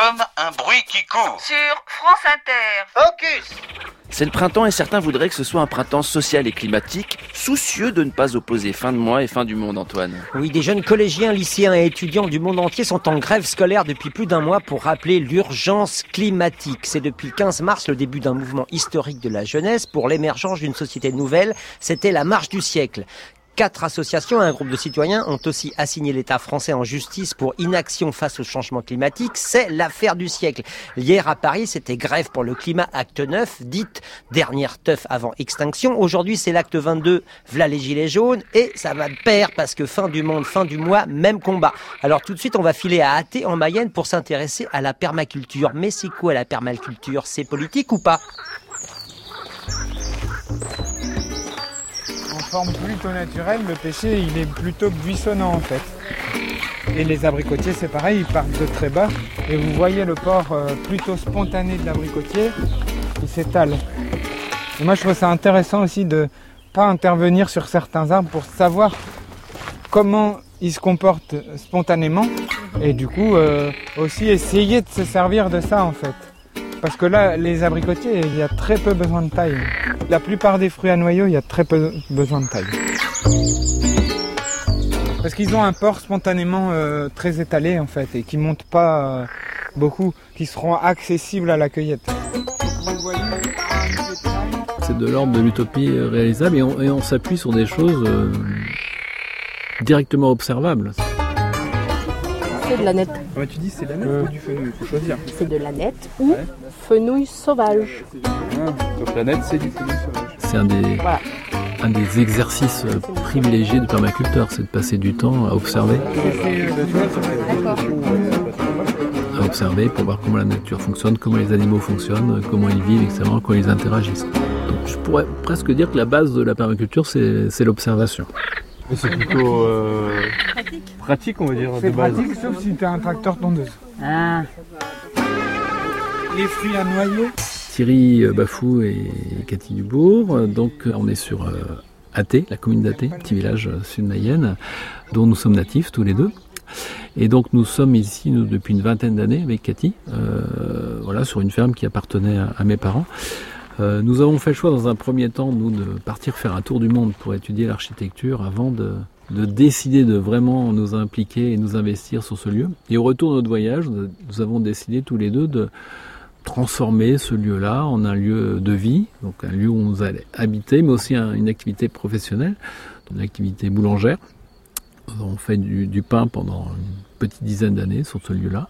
comme un bruit qui court. Sur France Inter. Focus C'est le printemps et certains voudraient que ce soit un printemps social et climatique, soucieux de ne pas opposer fin de mois et fin du monde, Antoine. Oui, des jeunes collégiens, lycéens et étudiants du monde entier sont en grève scolaire depuis plus d'un mois pour rappeler l'urgence climatique. C'est depuis le 15 mars le début d'un mouvement historique de la jeunesse pour l'émergence d'une société nouvelle. C'était la marche du siècle. Quatre associations et un groupe de citoyens ont aussi assigné l'État français en justice pour inaction face au changement climatique. C'est l'affaire du siècle. Hier à Paris, c'était grève pour le climat acte 9, dite dernière teuf avant extinction. Aujourd'hui, c'est l'acte 22, v'là les gilets jaunes. Et ça va de pair parce que fin du monde, fin du mois, même combat. Alors tout de suite, on va filer à Athé en Mayenne pour s'intéresser à la permaculture. Mais c'est quoi la permaculture? C'est politique ou pas? Forme plutôt naturelle, le pêcher il est plutôt buissonnant en fait. Et les abricotiers c'est pareil, ils partent de très bas. Et vous voyez le port euh, plutôt spontané de l'abricotier, il s'étale. Et moi je trouve ça intéressant aussi de pas intervenir sur certains arbres pour savoir comment ils se comportent spontanément. Et du coup euh, aussi essayer de se servir de ça en fait. Parce que là, les abricotiers, il y a très peu besoin de taille. La plupart des fruits à noyaux, il y a très peu besoin de taille. Parce qu'ils ont un port spontanément euh, très étalé en fait et qui monte pas euh, beaucoup, qui seront accessibles à la cueillette. C'est de l'ordre de l'utopie euh, réalisable et on, s'appuie sur des choses directement observables. C'est de la nette. Ah bah, tu dis c'est la nette ou du fenouil, il faut choisir. C'est de la nette ou fenouil sauvage. donc la nette c'est du fenouil sauvage. C'est un des, Voilà. un des exercices euh, privilégiés du permaculteur, c'est de passer du temps à observer, à observer pour voir comment la nature fonctionne, comment les animaux fonctionnent, comment ils vivent, etc., comment ils interagissent. Donc je pourrais presque dire que la base de la permaculture, c'est c'est l'observation. Mais c'est plutôt euh, pratique. on va dire, de C'est pratique sauf si tu as un tracteur tondeuse. Les fruits à noyaux, Thierry euh, Bafou et Cathy Dubourg. Donc on est sur euh, Athé, la commune d'Athé, petit village euh, sud-Mayenne, dont nous sommes natifs tous les deux. Et donc nous sommes ici nous, depuis une vingtaine d'années avec Cathy, euh, voilà, sur une ferme qui appartenait à, à mes parents. Euh, nous avons fait le choix dans un premier temps, nous, de partir faire un tour du monde pour étudier l'architecture avant de, de décider de vraiment nous impliquer et nous investir sur ce lieu. Et au retour de notre voyage, nous nous avons décidé tous les deux de transformer ce lieu-là en un lieu de vie, donc un lieu où on allait habiter, mais aussi un- une activité professionnelle, une activité boulangère. On fait du, du pain pendant une petite dizaine d'années sur ce lieu-là.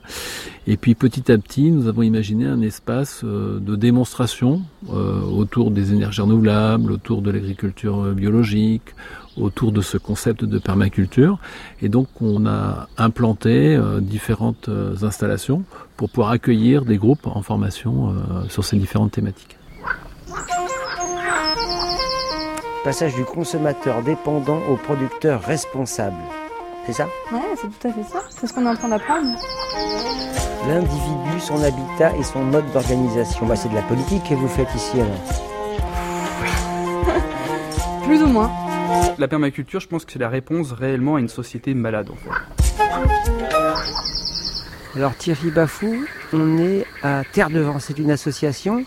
Et puis petit à petit, nous avons imaginé un espace euh, de démonstration euh, autour des énergies renouvelables, autour de l'agriculture euh, biologique, autour de ce concept de permaculture. Et donc on a implanté euh, différentes euh, installations pour pouvoir accueillir des groupes en formation euh, sur ces différentes thématiques. Passage du consommateur dépendant au producteur responsable. C'est ça? Ouais, c'est tout à fait ça. C'est ce qu'on est en train d'apprendre. L'individu, son habitat et son mode d'organisation. Bah, c'est de la politique que vous faites ici alors. Plus ou moins. La permaculture, je pense que c'est la réponse réellement à une société malade. Alors Thierry Bafou, on est à Terre de Vent, c'est une association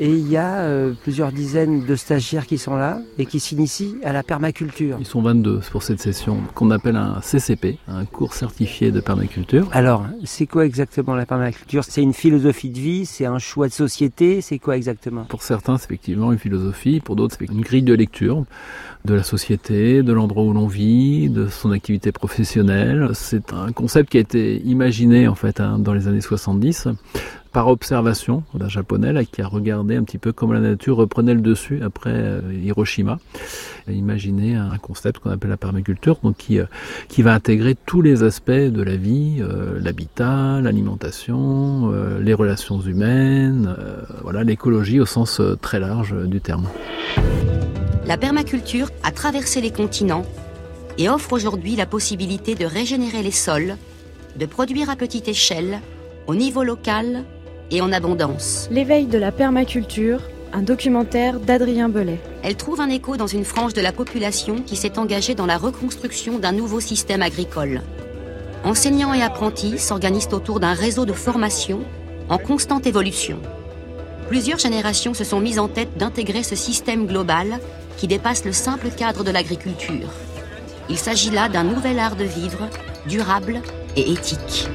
et il y a euh, plusieurs dizaines de stagiaires qui sont là et qui s'initient à la permaculture. Ils sont 22 pour cette session qu'on appelle un CCP, un cours certifié de permaculture. Alors, c'est quoi exactement la permaculture? C'est une philosophie de vie, c'est un choix de société, c'est quoi exactement? Pour certains, c'est effectivement une philosophie, pour d'autres, c'est une grille de lecture de la société, de l'endroit où l'on vit, de son activité professionnelle. C'est un concept qui a été imaginé en fait hein, dans les années 70 par observation d'un japonais qui a regardé un petit peu comment la nature reprenait le dessus après euh, Hiroshima. Imaginé un concept qu'on appelle la permaculture, donc qui, euh, qui va intégrer tous les aspects de la vie, euh, l'habitat, l'alimentation, les relations humaines, voilà l'écologie au sens très large du terme. La permaculture a traversé les continents et offre aujourd'hui la possibilité de régénérer les sols, de produire à petite échelle, au niveau local et en abondance. L'éveil de la permaculture, un documentaire d'Adrien Belay. Elle trouve un écho dans une frange de la population qui s'est engagée dans la reconstruction d'un nouveau système agricole. enseignants et apprentis s'organisent autour d'un réseau de formation en constante évolution. Plusieurs générations se sont mises en tête d'intégrer ce système global qui dépasse le simple cadre de l'agriculture. Il s'agit là d'un nouvel art de vivre, durable et éthique.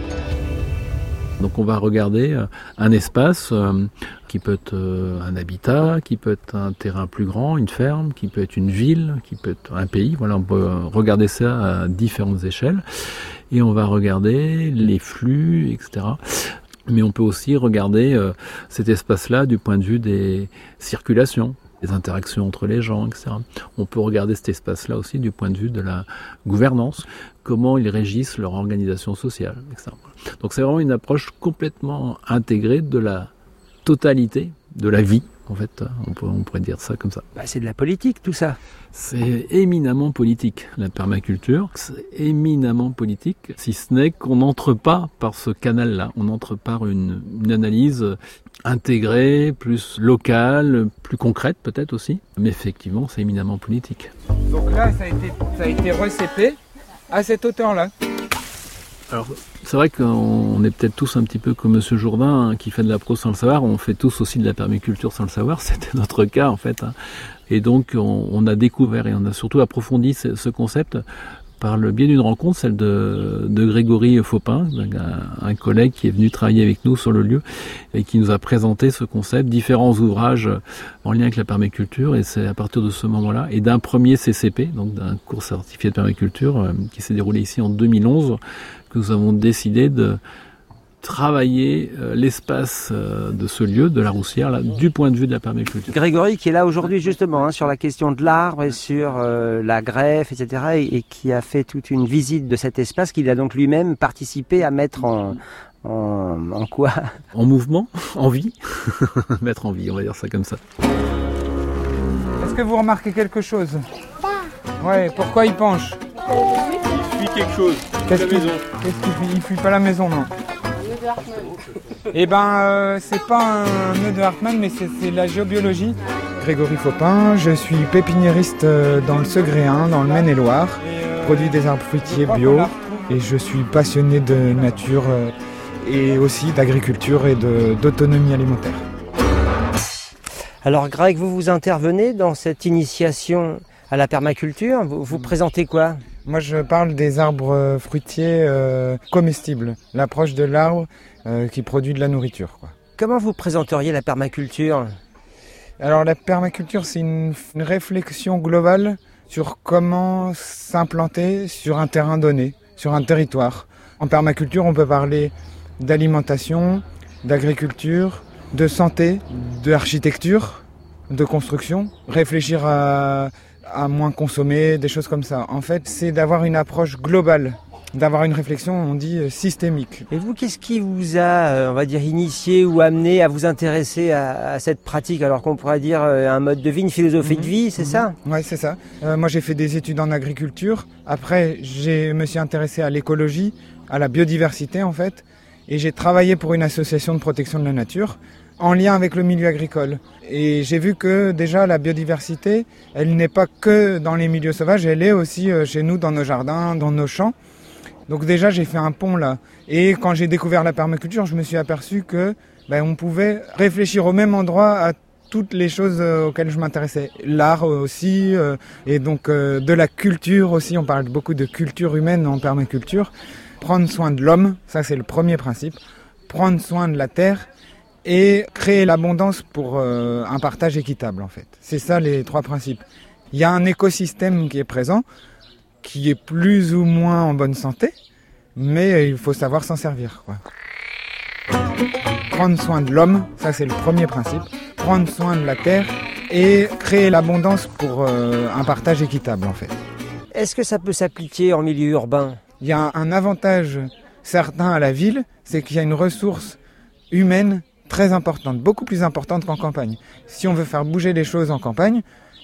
Donc on va regarder euh, un espace euh, qui peut être euh, un habitat, qui peut être un terrain plus grand, une ferme, qui peut être une ville, qui peut être un pays. Voilà, on peut regarder ça à différentes échelles. Et on va regarder les flux, etc. Mais on peut aussi regarder cet espace-là du point de vue des circulations des interactions entre les gens, etc. On peut regarder cet espace-là aussi du point de vue de la gouvernance, comment ils régissent leur organisation sociale, etc. Donc c'est vraiment une approche complètement intégrée de la totalité de la vie en fait, on, pourrait dire ça comme ça. Bah, c'est de la politique tout ça. C'est éminemment politique, la permaculture. C'est éminemment politique, si ce n'est qu'on n'entre pas par ce canal-là. On entre par une, analyse intégrée, plus locale, plus concrète peut-être aussi. Mais effectivement, c'est éminemment politique. Donc là, ça a été, ça a été recépé à cette hauteur-là. Alors, c'est vrai qu'on est peut-être tous un petit peu comme Monsieur Jourdain hein, qui fait de la prose sans le savoir. On fait tous aussi de la permaculture sans le savoir. C'était notre cas en fait. Hein. Et donc, on, a découvert et on a surtout approfondi ce concept par le biais d'une rencontre, celle de, de Grégory Faupin, un, un, collègue qui est venu travailler avec nous sur le lieu et qui nous a présenté ce concept, différents ouvrages en lien avec la permaculture. Et c'est à partir de ce moment-là et d'un premier CCP, donc d'un cours certifié de permaculture euh, qui s'est déroulé ici en 2011 que nous avons décidé de travailler euh, l'espace euh, de ce lieu, de la Roussière, là, du point de vue de la permaculture. Grégory qui est là aujourd'hui justement hein, sur la question de l'arbre et sur euh, la greffe, etc. Et, qui a fait toute une visite de cet espace qu'il a donc lui-même participé à mettre en, en, quoi? En mouvement, en vie. mettre en vie, on va dire ça comme ça. Est-ce que vous remarquez quelque chose? Ouais, pourquoi il penche? Il fuit quelque chose. Qu'est-ce qu'il fuit Il fuit pas la maison, non? Eh ben, euh, c'est pas un nœud de Hartmann, mais c'est la géobiologie. Grégory Faupin, je suis pépiniériste euh, dans le Segréen, dans le Maine-et-Loire. Produit des arbres fruitiers bio et je suis passionné de nature euh, et aussi d'agriculture et d'autonomie alimentaire. Alors Greg, vous vous intervenez dans cette initiation à la permaculture. Vous, vous présentez quoi? Moi je parle des arbres fruitiers comestibles. L'approche de l'arbre euh, qui produit de la nourriture. Quoi. Comment vous présenteriez la permaculture? Alors la permaculture, c'est une, réflexion globale sur comment s'implanter sur un terrain donné, sur un territoire. En permaculture, on peut parler d'alimentation, d'agriculture, de santé, d'architecture, de construction, réfléchir à, à moins consommer, des choses comme ça. En fait, c'est d'avoir une approche globale d'avoir une réflexion, on dit, euh, systémique. Et vous, qu'est-ce qui vous a, euh, on va dire, initié ou amené à vous intéresser à, cette pratique Alors qu'on pourrait dire euh, un mode de vie, une philosophie de mhm. vie, c'est ça? Mhm. Oui, c'est ça. moi, j'ai fait des études en agriculture. Après, je me suis intéressé à l'écologie, à la biodiversité, en fait. Et j'ai travaillé pour une association de protection de la nature en lien avec le milieu agricole. Et j'ai vu que déjà la biodiversité, elle n'est pas que dans les milieux sauvages, elle est aussi chez nous, dans nos jardins, dans nos champs. Donc déjà j'ai fait un pont là. Et quand j'ai découvert la permaculture, je me suis aperçu que ben, on pouvait réfléchir au même endroit à toutes les choses euh, auxquelles je m'intéressais. L'art aussi, euh, et donc euh, de la culture aussi, on parle beaucoup de culture humaine en permaculture. Prendre soin de l'homme, ça c'est le premier principe. Prendre soin de la terre et créer l'abondance pour un partage équitable en fait. C'est ça les trois principes. Il y a un écosystème qui est présent, qui est plus ou moins en bonne santé, mais il faut savoir s'en servir. Quoi. Prendre soin de l'homme, ça c'est le premier principe. Prendre soin de la terre et créer l'abondance pour euh, un partage équitable en fait. Est-ce que ça peut s'appliquer en milieu urbain? Il y a un avantage certain à la ville, c'est qu'il y a une ressource humaine très importante, beaucoup plus importante qu'en campagne. Si on veut faire bouger les choses en campagne,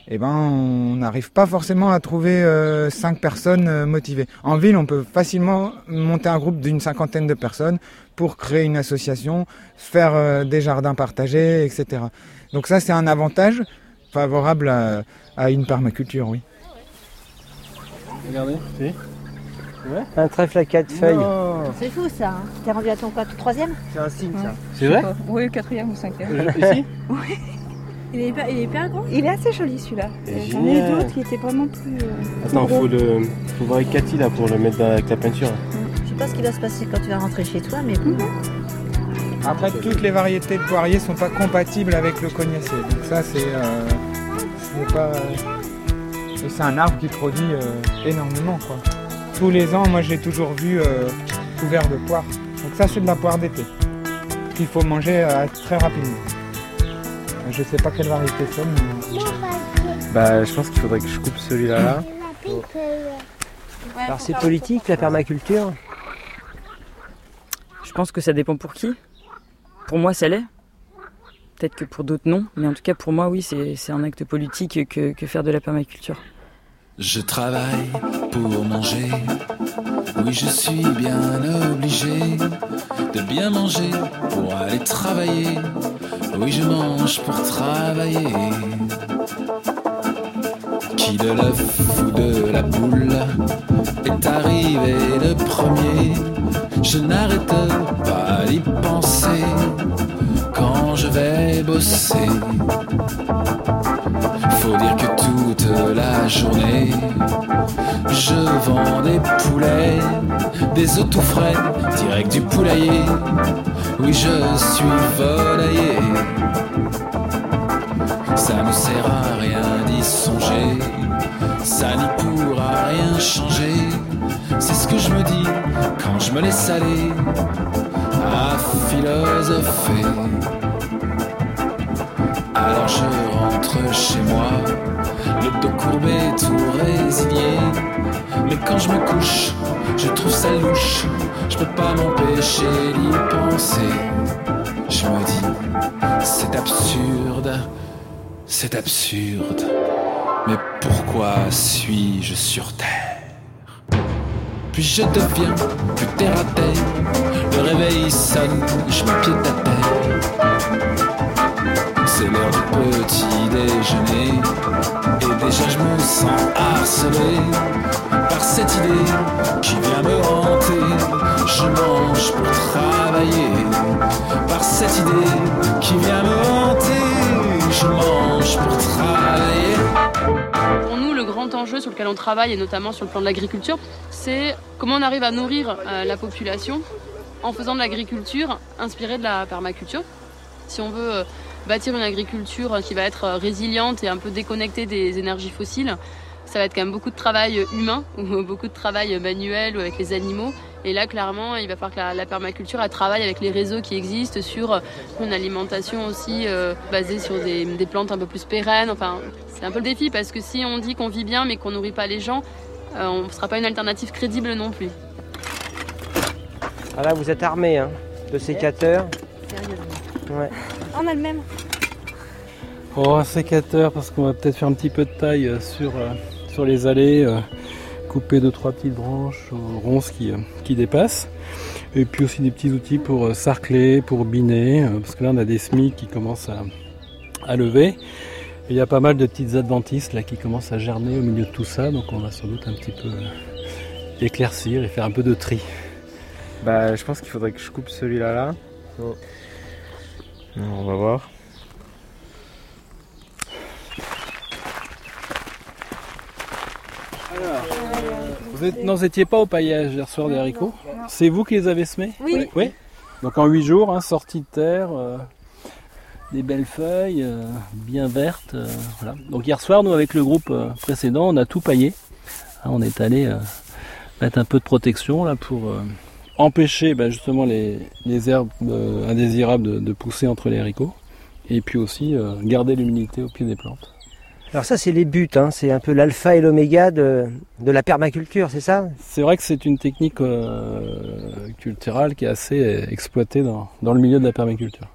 eh ben, on n'arrive pas forcément à trouver euh, cinq personnes euh, motivées. En ville, on peut facilement monter un groupe d'une cinquantaine de personnes pour créer une association, faire euh, des jardins partagés, etc. Donc ça, c'est un avantage favorable à, une permaculture, oui. Regardez, Un trèfle à quatre feuilles. C'est fou ça. Hein. T'es rendu à ton quoi, ton troisième? C'est un signe ça. C'est vrai? Oui, quatrième ou cinquième. Ici? Oui. Il est, hyper, il est hyper grand. Il est assez joli celui-là. Et J'en ai génial. d'autres qui étaient vraiment plus. euh, Attends, gros. faut le. Faut voir avec Cathy là pour le mettre dans- avec la peinture. Je sais pas ce qui va se passer quand tu vas rentrer chez toi, mais Après, toutes les variétés de poiriers sont pas compatibles avec le cognacier. Donc ça, c'est euh, ce n'est pas. et c'est un arbre qui produit euh, énormément, quoi. Tous les ans, moi, j'ai toujours vu euh, couvert de poire. Donc ça, c'est de la poire d'été qu'il faut manger euh, très rapidement. Je sais pas quelle variété c'est, mais Bah, je pense qu'il faudrait que je coupe celui-là là. Alors c'est politique la permaculture Je pense que ça dépend pour qui. Pour moi, ça l'est. Peut-être que pour d'autres, non. Mais en tout cas, pour moi, oui, c'est c'est un acte politique que, que faire de la permaculture. Je travaille pour manger. Oui, je suis bien obligé de bien manger pour aller travailler. Oui, je mange pour travailler. Qui de l'œuf ou de la poule est arrivé le premier? Je n'arrête pas d'y penser quand je vais bosser. Faut dire que toute la journée, je vends des poulets, des œufs tout frais, direct du poulailler. Oui, je suis volailler. Ça ne sert à rien d'y songer, ça n'y pourra rien changer. C'est ce que je me dis quand je me laisse aller à philosopher. Alors je chez moi, le dos courbé, tout résigné. Mais quand je me couche, je trouve ça louche, je peux pas m'empêcher d'y penser. Je me dis, c'est absurde, c'est absurde. Mais pourquoi suis-je sur Terre? Puis je deviens plus terre à terre. Le réveil sonne, je m'inquiète à terre. C'est l'heure du petit déjeuner. Et déjà je me sens harcelé par cette idée qui vient me hanter. Je mange pour travailler. Par cette idée qui vient me hanter. Je mange pour travailler. Pour nous, le grand enjeu sur lequel on travaille, et notamment sur le plan de l'agriculture, c'est comment on arrive à nourrir euh, la population en faisant de l'agriculture inspirée de la permaculture. Si on veut euh, bâtir une agriculture qui va être euh, résiliente et un peu déconnectée des énergies fossiles, ça va être quand même beaucoup de travail humain, ou beaucoup de travail manuel ou avec les animaux. Et là, clairement, il va falloir que la, la permaculture elle travaille avec les réseaux qui existent sur une alimentation aussi euh, basée sur des, des plantes un peu plus pérennes. Enfin, c'est un peu le défi parce que si on dit qu'on vit bien mais qu'on nourrit pas les gens, euh, on ne sera pas une alternative crédible non plus. Ah là vous êtes armé hein, de sécateurs. Ouais. On a le même. Oh, un sécateur, parce qu'on va peut-être faire un petit peu de taille euh, sur, euh, sur les allées, euh, couper deux trois petites branches ronces qui, qui dépassent. Et puis aussi des petits outils pour sarcler, pour biner, parce que là on a des semis qui commencent à, à lever. Et il y a pas mal de petites adventices là qui commencent à germer au milieu de tout ça, donc on va sans doute un petit peu éclaircir et faire un peu de tri. Bah, je pense qu'il faudrait que je coupe celui-là là. On va voir. Vous êtes- non, vous n'étiez pas au paillage hier soir des haricots C'est vous qui les avez semés Oui. Oui. Donc en 8 jours, hein, sortie de terre, euh, des belles feuilles, euh, bien vertes. euh, voilà. Donc hier soir, nous avec le groupe euh, précédent, on a tout paillé. Hein, on est allé euh, mettre un peu de protection là pour euh, empêcher bah, justement les, les herbes euh, indésirables de, de pousser entre les haricots. Et puis aussi euh, garder l'humidité au pied des plantes. Alors ça c'est les buts, hein. c'est un peu l'alpha et l'oméga de, de la permaculture, c'est ça? C'est vrai que c'est une technique euh, culturelle qui est assez exploitée dans, dans le milieu de la permaculture.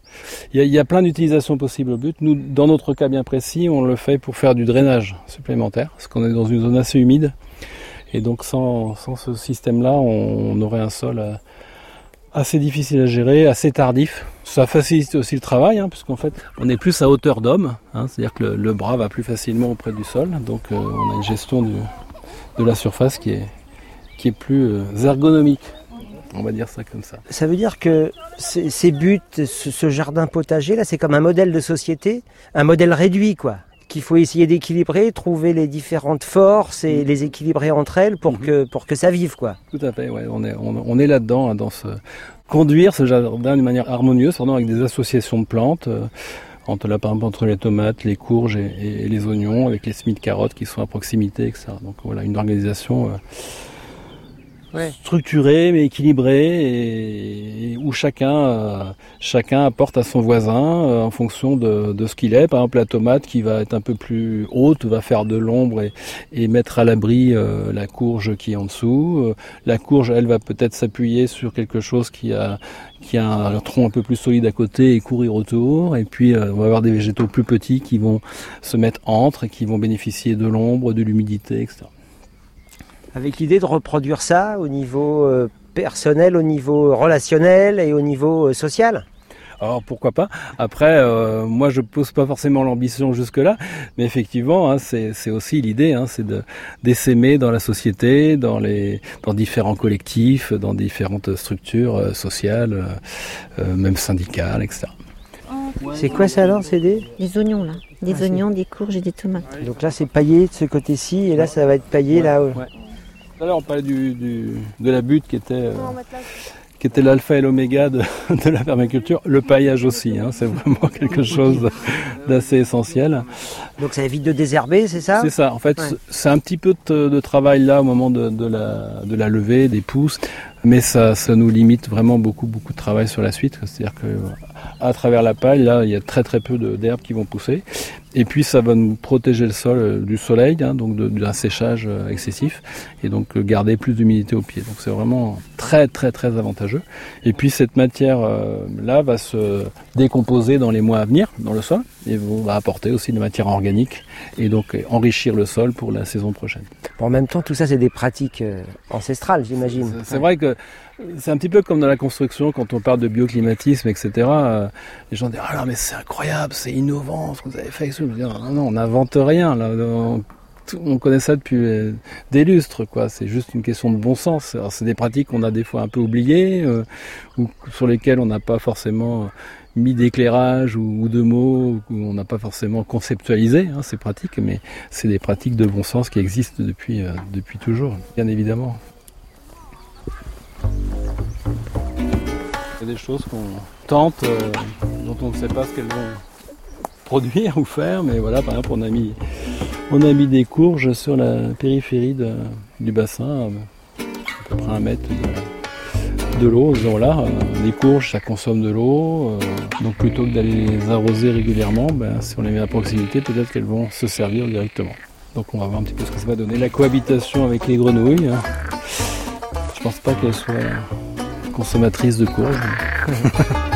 Il y a, il y a plein d'utilisations possibles au but. Nous, dans notre cas bien précis, on le fait pour faire du drainage supplémentaire, parce qu'on est dans une zone assez humide. Et donc sans, sans ce système-là, on, aurait un sol euh, assez difficile à gérer, assez tardif. Ça facilite aussi le travail, hein, puisqu'en fait, on est plus à hauteur d'homme, hein, c'est-à-dire que le, bras va plus facilement auprès du sol. Donc euh, on a une gestion de la surface qui est, qui est plus euh, ergonomique. On va dire ça comme ça. Ça veut dire que ces, ces buts, ce, ce jardin potager là, c'est comme un modèle de société, un modèle réduit quoi qu'il faut essayer d'équilibrer, trouver les différentes forces et les équilibrer entre elles pour que pour que ça vive quoi. Tout à fait, ouais, on est on, on est là-dedans hein, dans ce conduire ce jardin d'une manière harmonieuse, pardon, avec des associations de plantes. euh, entre là, par exemple, entre les tomates, les courges et, et- et les oignons, avec les semis de carottes qui sont à proximité, etc. Donc voilà, une organisation euh, structurée mais équilibrée et, et où chacun euh, chacun apporte à son voisin euh, en fonction de, de ce qu'il est. Par exemple, la tomate qui va être un peu plus haute va faire de l'ombre et, et mettre à l'abri euh, la courge qui est en dessous. Euh, la courge, elle, va peut-être s'appuyer sur quelque chose qui a qui a un tronc un peu plus solide à côté et courir autour. Et puis, euh, on va avoir des végétaux plus petits qui vont se mettre entre et qui vont bénéficier de l'ombre, de l'humidité, etc. Avec l'idée de reproduire ça au niveau euh, personnel, au niveau relationnel et au niveau euh, social. Alors pourquoi pas Après, euh, moi je pose pas forcément l'ambition jusque-là, mais effectivement, hein, c'est aussi l'idée, hein, c'est de d'essaimer dans la société, dans les dans différents collectifs, dans différentes structures euh, sociales, euh, même syndicales, etc. C'est quoi ça alors, c'est des Des oignons là. Des Ah, oignons, des courges et des tomates. Donc là c'est paillé de ce côté-ci et là ça va être paillé là. haut Ouais. Tout à l'heure on parlait du, du- de la butte qui était euh, qui était l'alpha et l'oméga de, de la permaculture. Le paillage aussi, hein, c'est vraiment quelque chose d'assez essentiel. Donc ça évite de désherber, c'est ça? C'est ça. En fait, Ouais. c'est un petit peu de, de travail là au moment de, de la, de la levée des pousses, mais ça, ça nous limite vraiment beaucoup, beaucoup de travail sur la suite. C'est-à-dire que à travers la paille, là, il y a très très peu de- d'herbes qui vont pousser. Et puis ça va nous protéger le sol euh, du soleil, hein, donc d'un séchage euh, excessif, et donc euh, garder plus d'humidité au pied. Donc c'est vraiment très très très avantageux. Et puis cette matière là va se décomposer dans les mois à venir dans le sol et va apporter aussi de matière organique et donc enrichir le sol pour la saison prochaine. En même temps, tout ça c'est des pratiques ancestrales, j'imagine. C'est vrai que c'est un petit peu comme dans la construction quand on parle de bioclimatisme, etc. euh, les gens disent ah non mais c'est incroyable, c'est innovant ce que vous avez fait. Je dis, non non, on n'invente rien. On, connaît ça depuis euh, des lustres. C'est juste une question de bon sens. C'est des pratiques qu'on a des fois un peu oubliées euh, ou sur lesquelles on n'a pas forcément mis d'éclairage ou, ou de mots, ou on n'a pas forcément conceptualisé hein, ces pratiques, mais c'est des pratiques de bon sens qui existent depuis, depuis toujours, bien évidemment. Des choses qu'on tente, euh, dont on ne sait pas ce qu'elles vont produire ou faire, mais voilà, par exemple, on a mis, on a mis des courges sur la périphérie du bassin, à peu près un mètre de, l'eau, disons là. les courges, ça consomme de l'eau, euh, donc plutôt que d'aller les arroser régulièrement, ben, si on les met à proximité, peut-être qu'elles vont se servir directement. Donc on va voir un petit peu ce que ça va donner. La cohabitation avec les grenouilles, hein. je pense pas qu'elles soient consommatrices de courges.